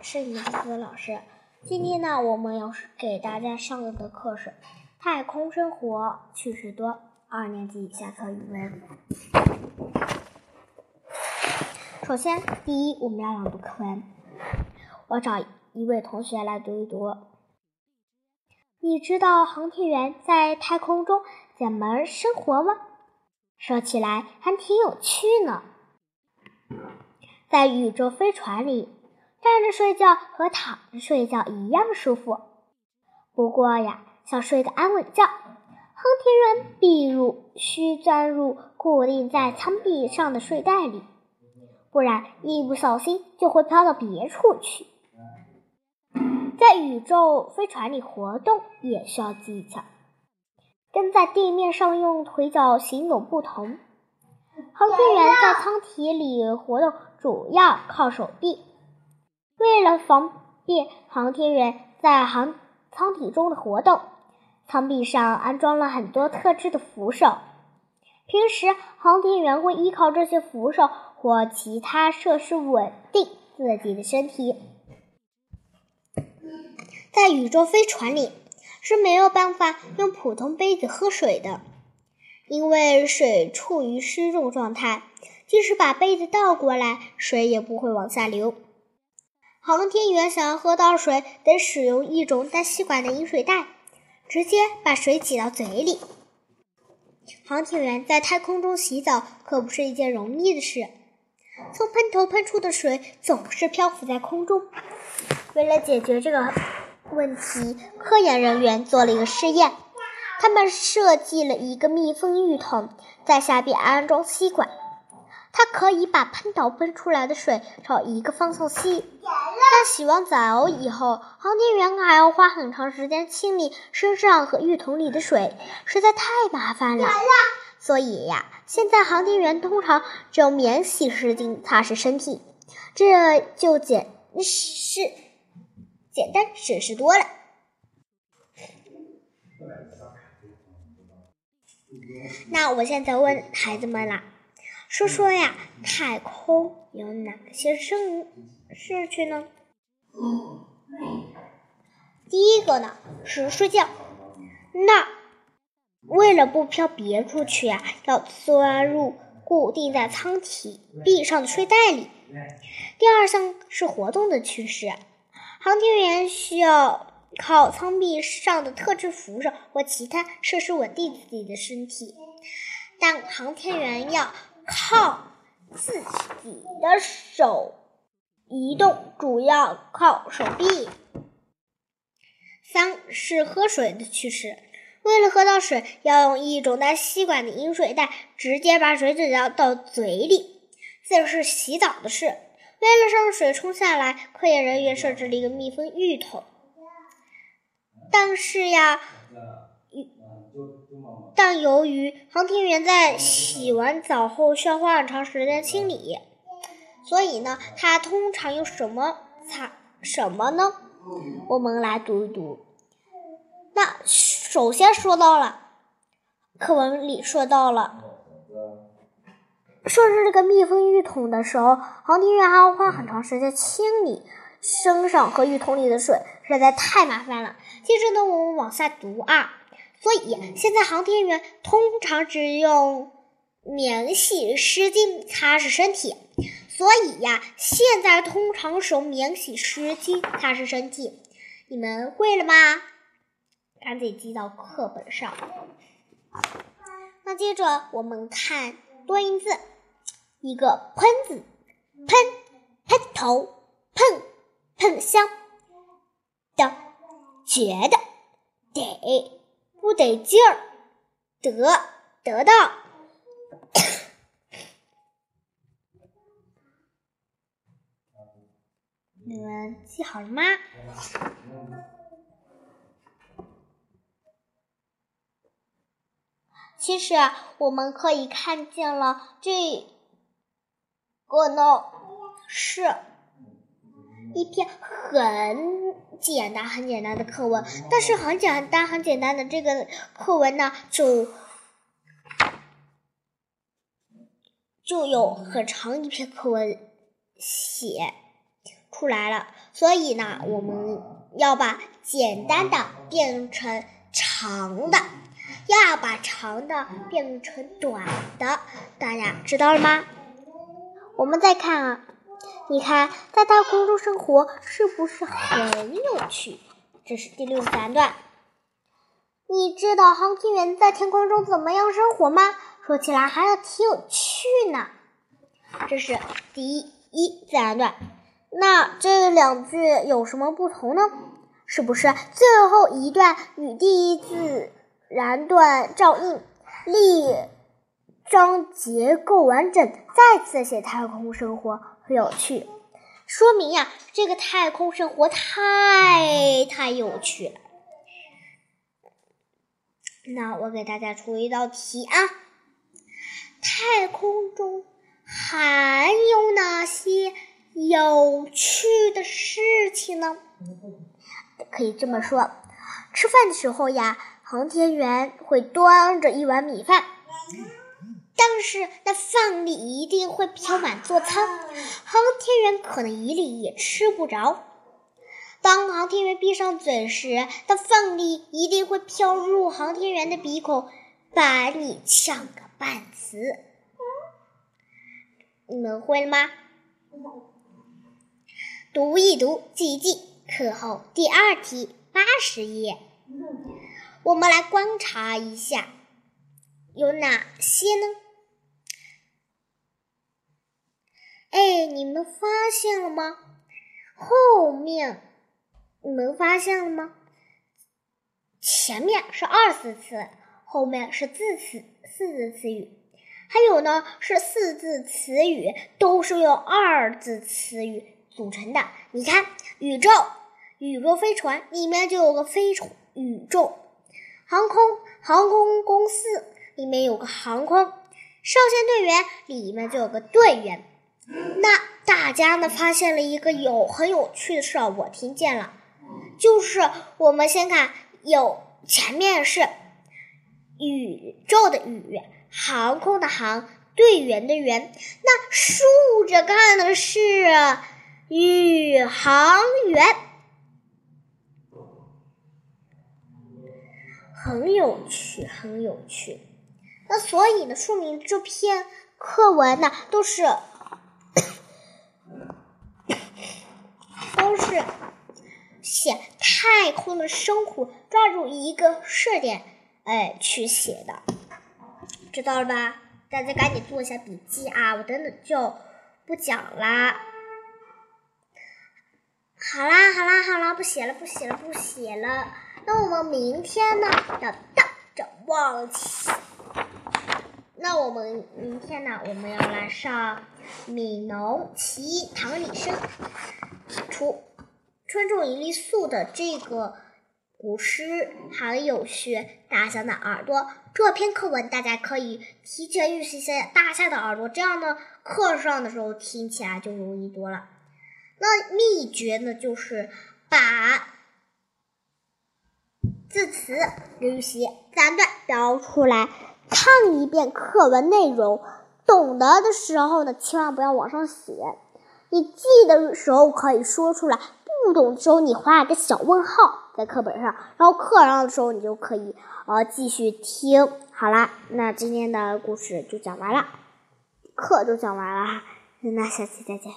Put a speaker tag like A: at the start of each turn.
A: 是李子老师。今天呢，我们要给大家上的课是《太空生活趣事多》二年级下册语文。首先，第一，我们要朗读课文。我找一位同学来读一读。你知道航天员在太空中怎么生活吗？说起来还挺有趣呢。在宇宙飞船里，站着睡觉和躺着睡觉一样舒服。不过呀，想睡个安稳觉，航天员必须钻入固定在舱壁上的睡袋里，不然一不小心就会飘到别处去。在宇宙飞船里活动也需要技巧，跟在地面上用腿脚行走不同。航天员在舱体里活动主要靠手臂。为了方便航天员在航舱体中的活动，舱壁上安装了很多特制的扶手。平时，航天员会依靠这些扶手或其他设施稳定自己的身体。在宇宙飞船里是没有办法用普通杯子喝水的，因为水处于失重状态，即使把杯子倒过来，水也不会往下流。航天员想要喝到水，得使用一种带吸管的饮水袋，直接把水挤到嘴里。航天员在太空中洗澡可不是一件容易的事，从喷头喷出的水总是漂浮在空中。为了解决这个，问题，科研人员做了一个试验。他们设计了一个密封浴桶，在下边安装吸管，它可以把喷头喷出来的水朝一个方向吸。但洗完澡以后，航天员还要花很长时间清理身上和浴桶里的水，实在太麻烦了。所以呀，现在航天员通常只用免洗湿巾擦拭身体，这就简是。简单省事多了。那我现在问孩子们啦，说说呀，太空有哪些生事情呢？第一个呢是睡觉，那为了不飘别处去呀，要钻入固定在舱体壁上的睡袋里。第二项是活动的趋势。航天员需要靠舱壁上的特制扶手或其他设施稳定自己的身体，但航天员要靠自己的手移动，主要靠手臂。三是喝水的趋势，为了喝到水，要用一种带吸管的饮水袋，直接把水嘴到到嘴里。四是洗澡的事。为了让水冲下来，科研人员设置了一个密封浴桶。但是呀，但由于航天员在洗完澡后需要花很长时间清理，所以呢，它通常用什么擦什么呢？我们来读一读。那首先说到了，课文里说到了。设置这个密封浴桶的时候，航天员还要花很长时间清理身上和浴桶里的水，实在太麻烦了。接着呢，我们往下读啊。所以现在航天员通常只用棉洗湿巾擦拭身体。所以呀，现在通常使用免洗湿巾擦拭身体。你们会了吗？赶紧记到课本上。那接着我们看多音字。一个喷字，喷喷头，喷喷香的，觉得得不得劲儿，得得到，你们记好了吗？其实我们可以看见了这。个呢是一篇很简单、很简单的课文，但是很简单、很简单的这个课文呢，就就有很长一篇课文写出来了。所以呢，我们要把简单的变成长的，要把长的变成短的，大家知道了吗？我们再看啊，你看在太空中生活是不是很有趣？这是第六十三段。你知道航天员在天空中怎么样生活吗？说起来还挺有趣呢。这是第一自然段。那这两句有什么不同呢？是不是最后一段与第一自然段照应，立章结构完整，再次写太空生活很有趣，说明呀，这个太空生活太太有趣了。那我给大家出一道题啊，太空中还有哪些有趣的事情呢？可以这么说，吃饭的时候呀，航天员会端着一碗米饭，但是那饭里一定会飘满座舱，航天员可能一粒也吃不着。当航天员闭上嘴时，那饭粒一定会飘入航天员的鼻孔，把你呛个半死。你们会了吗？读一读，记一记。课后第二题，八十页，我们来观察一下有哪些呢？哎，你们发现了吗？后面。你们发现了吗？前面是二字词，后面是字词四字词语，还有呢是四字词语，都是用二字词语组成的。你看，宇宙，宇宙飞船里面就有个飞船，宇宙，航空，航空公司里面有个航空，少先队员里面就有个队员。那大家呢发现了一个有很有趣的事儿，我听见了。就是我们先看，有前面是宇宙的宇，航空的航，队员的员，那竖着看的是宇航员，很有趣，很有趣。那所以呢，说明这篇课文呢都是都是。写太空的生活，抓住一个试点，哎，去写的，知道了吧？大家赶紧做一下笔记啊！我等等就不讲啦。好啦，好啦，好啦，不写了，不写了，不写了。那我们明天呢？要大展望。那我们明天呢？我们要来上《悯农其一唐李生》出。春种一粒粟的这个古诗还有学，大象的耳朵这篇课文大家可以提前预习一下大象的耳朵，这样呢课上的时候听起来就容易多了。那秘诀呢就是把字词预习三段标出来，看一遍课文内容，懂得的时候呢千万不要往上写，你记的时候可以说出来。不懂的时候，你画一个小问号在课本上，然后课上的时候你就可以呃继续听。好啦，那今天的故事就讲完了，课就讲完了，那下期再见。